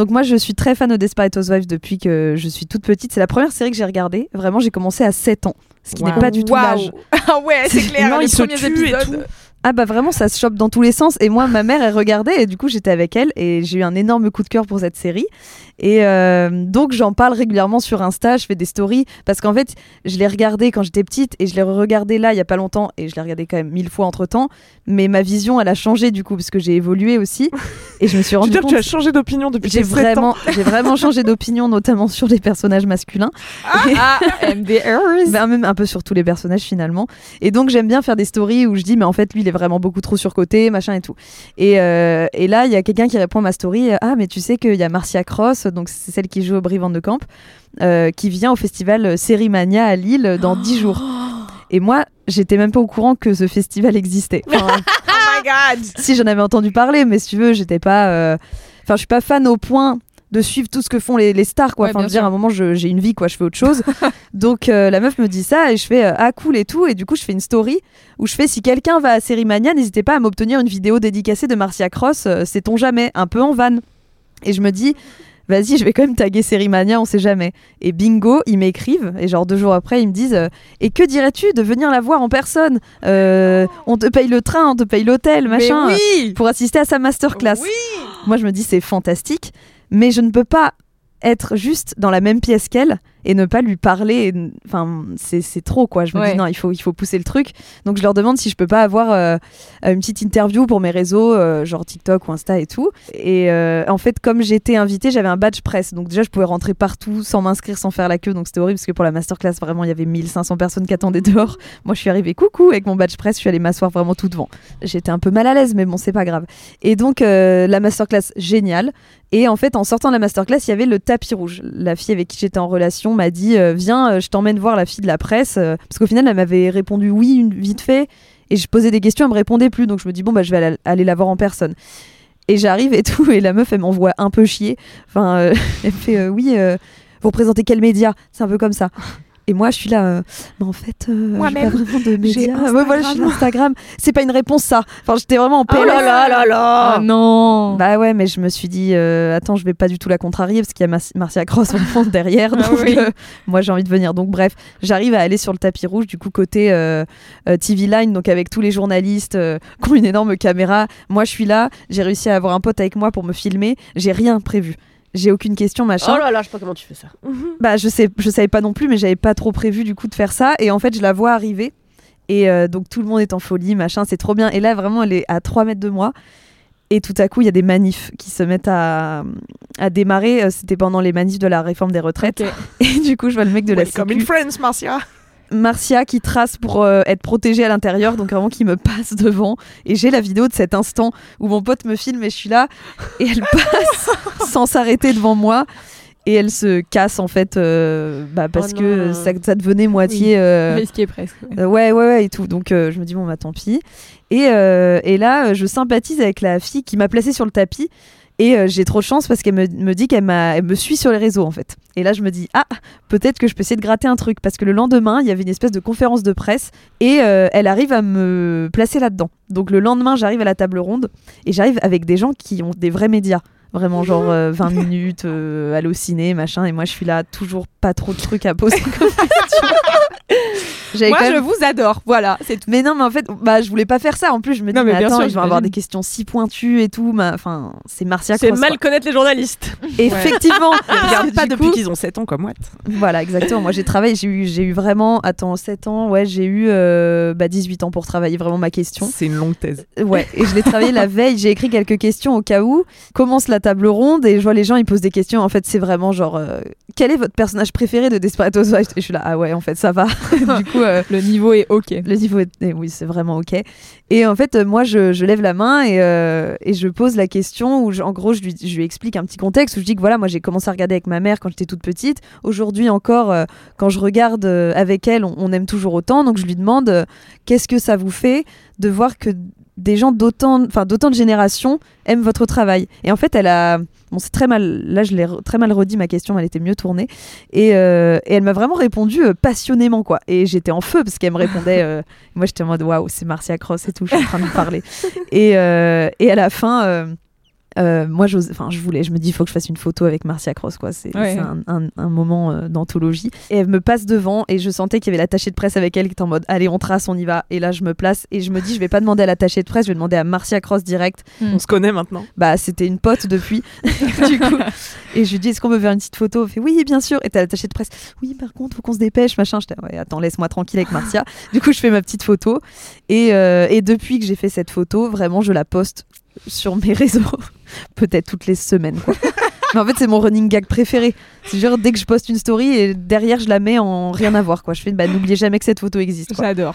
Donc moi, je suis très fan de Desperate Housewives depuis que je suis toute petite. C'est la première série que j'ai regardée. Vraiment, j'ai commencé à 7 ans, ce qui n'est Wow. pas du tout Waouh. l'âge. Ah ouais, c'est clair. Non, les il se premiers et épisodes. Ah bah vraiment, ça se chope dans tous les sens. Et moi, ma mère, elle regardait et du coup, j'étais avec elle et j'ai eu un énorme coup de cœur pour cette série. Et euh, donc, j'en parle régulièrement sur Insta, je fais des stories parce qu'en fait, je l'ai regardé quand j'étais petite et je l'ai regardé là il y a pas longtemps et je l'ai regardé quand même mille fois entre temps. Mais ma vision, elle a changé du coup parce que j'ai évolué aussi et je me suis rendu dire, compte. tu as changé d'opinion depuis J'ai tes 7 ans. vraiment, j'ai vraiment changé d'opinion, notamment sur les personnages masculins. Ah, MDRs. Ben, même un peu sur tous les personnages finalement. Et donc j'aime bien faire des stories où je dis mais en fait lui il est vraiment beaucoup trop surcoté, machin et tout. Et, euh, et là il y a quelqu'un qui répond à ma story, euh, ah mais tu sais qu'il y a Marcia Cross, donc c'est celle qui joue au Brie Van de Camp, euh, qui vient au festival Sérimania à Lille dans 10 jours. Et moi j'étais même pas au courant que ce festival existait. Enfin, Oh my god. si j'en avais entendu parler, mais si tu veux j'étais pas... Enfin je suis pas fan au point de suivre tout ce que font les, les stars quoi. Ouais, enfin veux dire à un moment je- j'ai une vie quoi je fais autre chose. Donc euh, la meuf me dit ça et je fais euh, ah cool et tout et du coup je fais une story où je fais si quelqu'un va à Sérimania n'hésitez pas à m'obtenir une vidéo dédicacée de Marcia Cross euh, sait-on jamais un peu en vanne et je me dis vas-y je vais quand même taguer Sérimania on sait jamais et bingo ils m'écrivent et genre deux jours après ils me disent euh, et que dirais-tu de venir la voir en personne? Euh, on te paye le train on te paye l'hôtel machin. Pour assister à sa masterclass. Oui. moi, je me dis c'est fantastique, mais je ne peux pas être juste dans la même pièce qu'elle et ne pas lui parler. Enfin, c'est c'est trop quoi. Je me Ouais. dis non, il faut, il faut pousser le truc. Donc je leur demande si je peux pas avoir euh, une petite interview pour mes réseaux, euh, genre TikTok ou Insta et tout. Et euh, en fait, comme j'étais invitée, j'avais un badge presse. Donc déjà, je pouvais rentrer partout sans m'inscrire, sans faire la queue. Donc c'était horrible parce que pour la masterclass, vraiment, il y avait 1500 personnes qui attendaient dehors. Moi, je suis arrivée coucou avec mon badge presse. Je suis allée m'asseoir vraiment tout devant. J'étais un peu mal à l'aise, mais bon, c'est pas grave. Et donc, la masterclass, géniale. Et en fait, en sortant de la masterclass, il y avait le tapis rouge. La fille avec qui j'étais en relation m'a dit euh, Viens, euh, je t'emmène voir la fille de la presse. euh, parce qu'au final, elle m'avait répondu oui, vite fait. Et je posais des questions, elle me répondait plus. Donc je me dis Bon, bah, je vais aller, la voir en personne. Et j'arrive et tout. Et la meuf, elle m'envoie un peu chier. Enfin, elle me fait Oui, vous représentez quel média? C'est un peu comme ça. Et moi, je suis là, euh, mais en fait, euh, j'ai Moi-même, pas vraiment de médias. Instagram. Ouais, voilà, je suis Instagram. C'est pas une réponse, ça. Enfin, j'étais vraiment en Oh PLS. là là là là. Oh non. Bah ouais, mais je me suis dit, euh, attends, je vais pas du tout la contrarier parce qu'il y a Mar- Marcia Cross vraiment derrière. Ah Donc oui. euh, moi, j'ai envie de venir. Donc bref, j'arrive à aller sur le tapis rouge, du coup, côté TV Line, donc avec tous les journalistes qui ont une énorme caméra. Moi, je suis là, j'ai réussi à avoir un pote avec moi pour me filmer. J'ai rien prévu. J'ai aucune question, machin. Oh là là, je sais pas comment tu fais ça. Bah je sais, je savais pas non plus, mais j'avais pas trop prévu du coup de faire ça. Et en fait, je la vois arriver. Et euh, donc tout le monde est en folie, machin, c'est trop bien. Et là, vraiment, elle est à 3 mètres de moi. Et tout à coup, il y a des manifs qui se mettent à, à démarrer. Euh, C'était pendant les manifs de la réforme des retraites. Et du coup, je vois le mec de la Welcome in sécu, France, Marcia. Marcia, qui trace pour euh, être protégée à l'intérieur. Donc vraiment, qui me passe devant. Et j'ai la vidéo de cet instant où mon pote me filme et je suis là. Et elle passe sans s'arrêter devant moi. Et elle se casse en fait euh, bah, parce Oh que ça, ça devenait moitié euh, qui est presque. euh, ouais ouais ouais et tout donc euh, je me dis bon bah tant pis et, euh, et là euh, je sympathise avec la fille qui m'a placée sur le tapis et euh, j'ai trop de chance parce qu'elle me, me dit qu'elle me suit sur les réseaux en fait et là je me dis ah peut-être que je peux essayer de gratter un truc parce que le lendemain il y avait une espèce de conférence de presse et euh, elle arrive à me placer là-dedans donc le lendemain j'arrive à la table ronde et j'arrive avec des gens qui ont des vrais médias Vraiment, genre euh, 20 minutes, euh, aller au ciné, machin. Et moi, je suis là, toujours pas trop de trucs à poser comme question. Moi, je vous adore. Voilà, c'est tout. mais non, mais en fait, bah, je voulais pas faire ça. En plus, je me dis, Non, mais mais bien attends, sûr, ils vont avoir des questions si pointues et tout. ma- Enfin, c'est Marcia C'est mal quoi. connaître les journalistes. Effectivement. Ils regardent pas depuis qu'ils ont 7 ans comme moi. Voilà, exactement. Moi, j'ai travaillé, j'ai eu, j'ai eu vraiment, attends, 7 ans, ouais, j'ai eu euh, bah, 18 ans pour travailler vraiment ma question. C'est une longue thèse. Ouais, et je l'ai travaillé la veille, j'ai écrit quelques questions au cas où. Commence la table ronde et je vois les gens, ils posent des questions. En fait, c'est vraiment genre, euh, quel est votre personnage préféré de Desperate Housewives Et je suis là, ah ouais, en fait, ça va. du coup, euh, Le niveau est ok. le niveau est... eh oui, c'est vraiment ok. Et en fait, euh, moi, je, lève la main et, euh, et je pose la question où, en gros, je lui, explique un petit contexte où je dis que voilà, moi, j'ai commencé à regarder avec ma mère quand j'étais toute petite. Aujourd'hui encore, quand je regarde avec elle, on, aime toujours autant. Donc, je lui demande qu'est-ce que ça vous fait de voir que des gens d'autant, enfin, d'autant de générations aiment votre travail. Et en fait, elle a, bon, c'est très mal. Là, je l'ai très mal redit ma question. Elle était mieux tournée. Et, euh, et elle m'a vraiment répondu euh, passionnément, quoi. Et j'étais en feu parce qu'elle me répondait. euh, moi, j'étais en mode waouh, c'est Marcia Cross et tout. Je suis en train de parler. et, et à la fin. Euh, moi, enfin, je voulais, je me dis, il faut que je fasse une photo avec Marcia Cross, quoi. C'est Ouais. un, un- un moment euh, d'anthologie. Et elle me passe devant et je sentais qu'il y avait l'attaché de presse avec elle qui était en mode, allez, on trace, on y va. Et là, je me place et je me dis, je vais pas demander à l'attaché de presse, je vais demander à Marcia Cross direct. On se connaît maintenant. Bah, c'était une pote depuis, du coup. Et je lui dis, est-ce qu'on peut faire une petite photo? Elle fait, oui, bien sûr. Et t'as l'attaché de presse, oui, par contre, faut qu'on se dépêche, machin. J'étais, ouais, attends, laisse-moi tranquille avec Marcia. du coup, je fais ma petite photo. Et, euh, et depuis que j'ai fait cette photo, vraiment, je la poste sur mes réseaux. Peut-être toutes les semaines, quoi. Mais en fait, c'est mon running gag préféré. C'est genre, dès que je poste une story et derrière, je la mets en rien à voir, quoi. Je fais, bah, n'oubliez jamais que cette photo existe. J'adore.